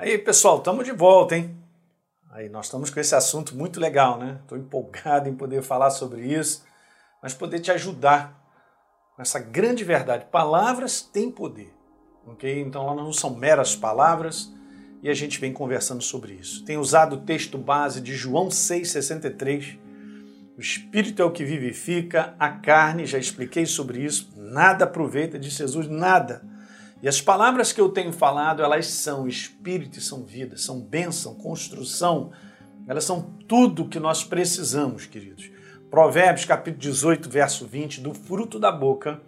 Aí, pessoal, estamos de volta, hein? Aí, nós estamos com esse assunto muito legal, né? Estou empolgado em poder falar sobre isso, mas poder te ajudar com essa grande verdade. Palavras têm poder, ok? Então, elas não são meras palavras e a gente vem conversando sobre isso. Tem usado o texto base de João 6,63. O Espírito é o que vivifica, a carne, já expliquei sobre isso, nada aproveita, disse Jesus, nada e as palavras que eu tenho falado, elas são espírito e são vida, são bênção, construção, elas são tudo que nós precisamos, queridos. Provérbios capítulo 18, verso 20, do fruto da boca,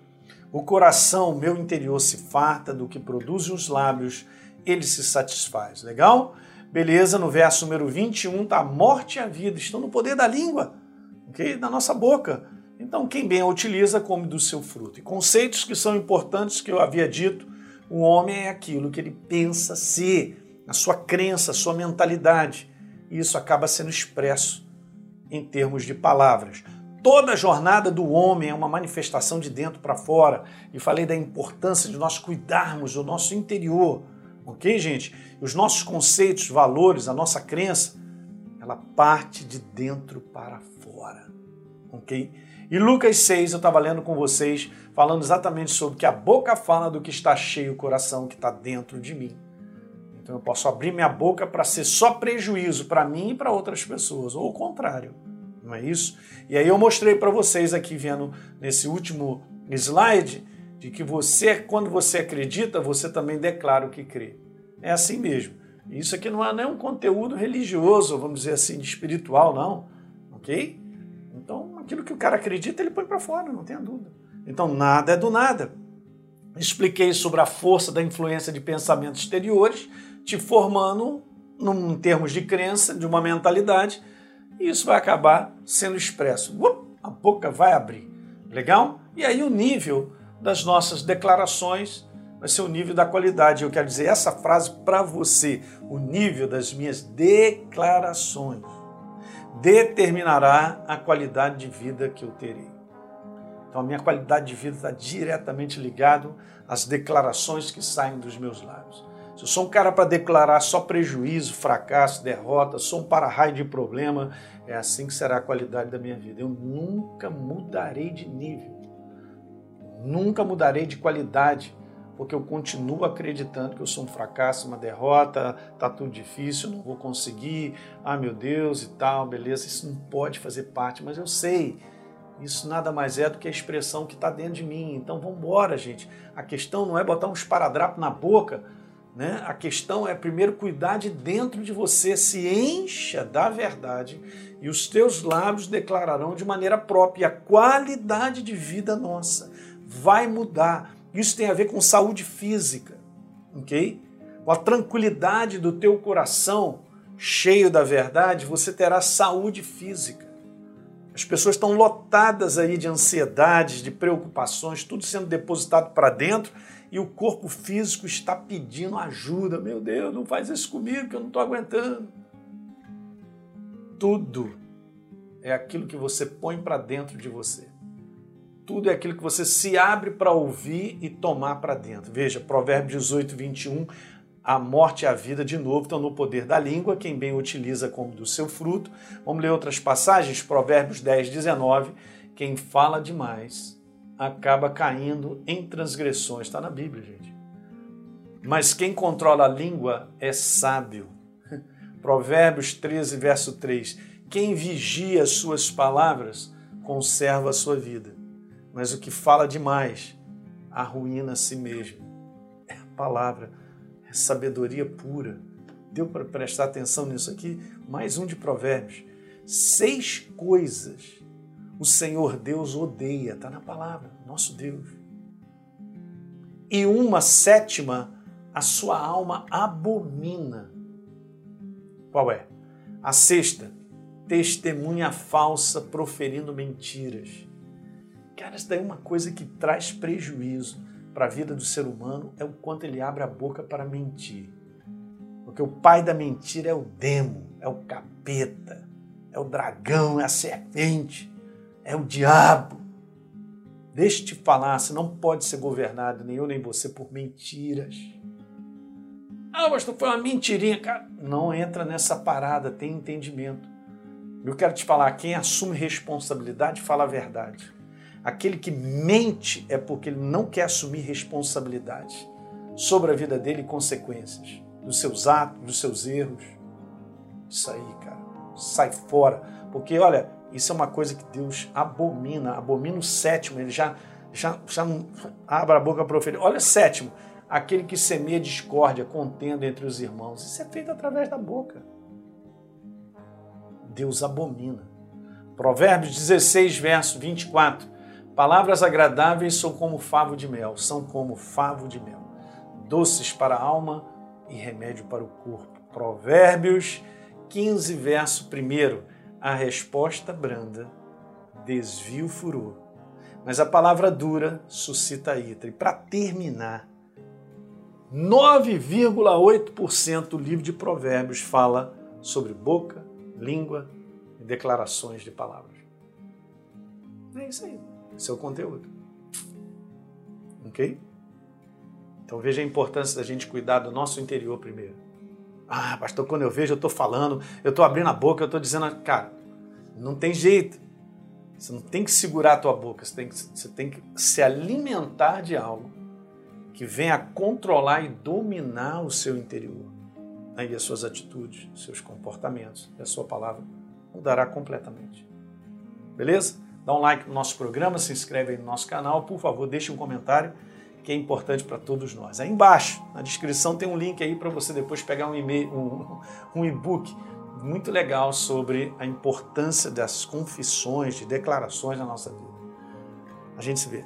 o coração, meu interior se farta, do que produzem os lábios, ele se satisfaz. Legal? Beleza, no verso número 21, tá a morte e a vida estão no poder da língua, ok? Da nossa boca. Então, quem bem a utiliza, come do seu fruto. E conceitos que são importantes que eu havia dito, o homem é aquilo que ele pensa ser, a sua crença, a sua mentalidade. E isso acaba sendo expresso em termos de palavras. Toda a jornada do homem é uma manifestação de dentro para fora. E falei da importância de nós cuidarmos do nosso interior. Ok, gente? Os nossos conceitos, valores, a nossa crença, ela parte de dentro para fora. Ok? E Lucas 6, eu estava lendo com vocês, falando exatamente sobre que a boca fala do que está cheio o coração que está dentro de mim. Então eu posso abrir minha boca para ser só prejuízo para mim e para outras pessoas, ou o contrário, não é isso? E aí eu mostrei para vocês aqui, vendo nesse último slide, de que você, quando você acredita, você também declara o que crê. É assim mesmo. Isso aqui não é nem um conteúdo religioso, vamos dizer assim, espiritual, não. Ok? Aquilo que o cara acredita, ele põe para fora, não tenha dúvida. Então, nada é do nada. Expliquei sobre a força da influência de pensamentos exteriores, te formando, num, em termos de crença, de uma mentalidade, e isso vai acabar sendo expresso. a boca vai abrir. Legal? E aí o nível das nossas declarações vai ser o nível da qualidade. Eu quero dizer essa frase para você: o nível das minhas declarações determinará a qualidade de vida que eu terei. Então, a minha qualidade de vida está diretamente ligado às declarações que saem dos meus lábios. Se eu sou um cara para declarar só prejuízo, fracasso, derrota, sou um para-raio de problema, é assim que será a qualidade da minha vida. Eu nunca mudarei de nível, nunca mudarei de qualidade porque eu continuo acreditando que eu sou um fracasso, uma derrota, tá tudo difícil, não vou conseguir, ah meu Deus e tal, beleza, isso não pode fazer parte, mas eu sei, isso nada mais é do que a expressão que está dentro de mim. Então vamos embora, gente. A questão não é botar um esparadrapo na boca, né? A questão é primeiro cuidar de dentro de você, se encha da verdade e os teus lábios declararão de maneira própria a qualidade de vida nossa. Vai mudar isso tem a ver com saúde física, ok? Com a tranquilidade do teu coração cheio da verdade, você terá saúde física. As pessoas estão lotadas aí de ansiedades, de preocupações, tudo sendo depositado para dentro e o corpo físico está pedindo ajuda. Meu Deus, não faz isso comigo que eu não estou aguentando. Tudo é aquilo que você põe para dentro de você tudo é aquilo que você se abre para ouvir e tomar para dentro. Veja, Provérbios 18, 21, a morte e a vida, de novo, estão no poder da língua, quem bem utiliza como do seu fruto. Vamos ler outras passagens, Provérbios 10, 19, quem fala demais acaba caindo em transgressões. Está na Bíblia, gente. Mas quem controla a língua é sábio. Provérbios 13, verso 3. Quem vigia as suas palavras conserva a sua vida mas o que fala demais arruína a si mesmo. É a palavra, é sabedoria pura. Deu para prestar atenção nisso aqui? Mais um de Provérbios. Seis coisas o Senhor Deus odeia, está na palavra, nosso Deus. E uma sétima a sua alma abomina. Qual é? A sexta, testemunha falsa proferindo mentiras. Cara, isso daí é uma coisa que traz prejuízo para a vida do ser humano é o quanto ele abre a boca para mentir. Porque o pai da mentira é o demo, é o capeta, é o dragão, é a serpente, é o diabo. Deixe te falar, você não pode ser governado, nem eu nem você, por mentiras. Ah, pastor, foi uma mentirinha. Cara, não entra nessa parada, tem entendimento. Eu quero te falar, quem assume responsabilidade fala a verdade. Aquele que mente é porque ele não quer assumir responsabilidade sobre a vida dele e consequências dos seus atos, dos seus erros. Isso aí, cara, sai fora. Porque, olha, isso é uma coisa que Deus abomina, abomina o sétimo, ele já, já, já abre a boca para oferecer. Olha, sétimo, aquele que semeia discórdia, contendo entre os irmãos. Isso é feito através da boca. Deus abomina. Provérbios 16, verso 24. Palavras agradáveis são como favo de mel, são como favo de mel, doces para a alma e remédio para o corpo. Provérbios 15, verso 1. A resposta branda desvia o furor, mas a palavra dura suscita a ira. E para terminar, 9,8% do livro de Provérbios fala sobre boca, língua e declarações de palavras. É isso aí. O conteúdo. Ok? Então veja a importância da gente cuidar do nosso interior primeiro. Ah, pastor, quando eu vejo, eu estou falando, eu estou abrindo a boca, eu estou dizendo, cara, não tem jeito. Você não tem que segurar a tua boca, você tem que, você tem que se alimentar de algo que venha controlar e dominar o seu interior. Aí as suas atitudes, seus comportamentos e a sua palavra mudará completamente. Beleza? Dá um like no nosso programa, se inscreve aí no nosso canal, por favor, deixe um comentário que é importante para todos nós. Aí embaixo, na descrição, tem um link aí para você depois pegar um e-mail, um, um e-book muito legal sobre a importância das confissões, de declarações na nossa vida. A gente se vê.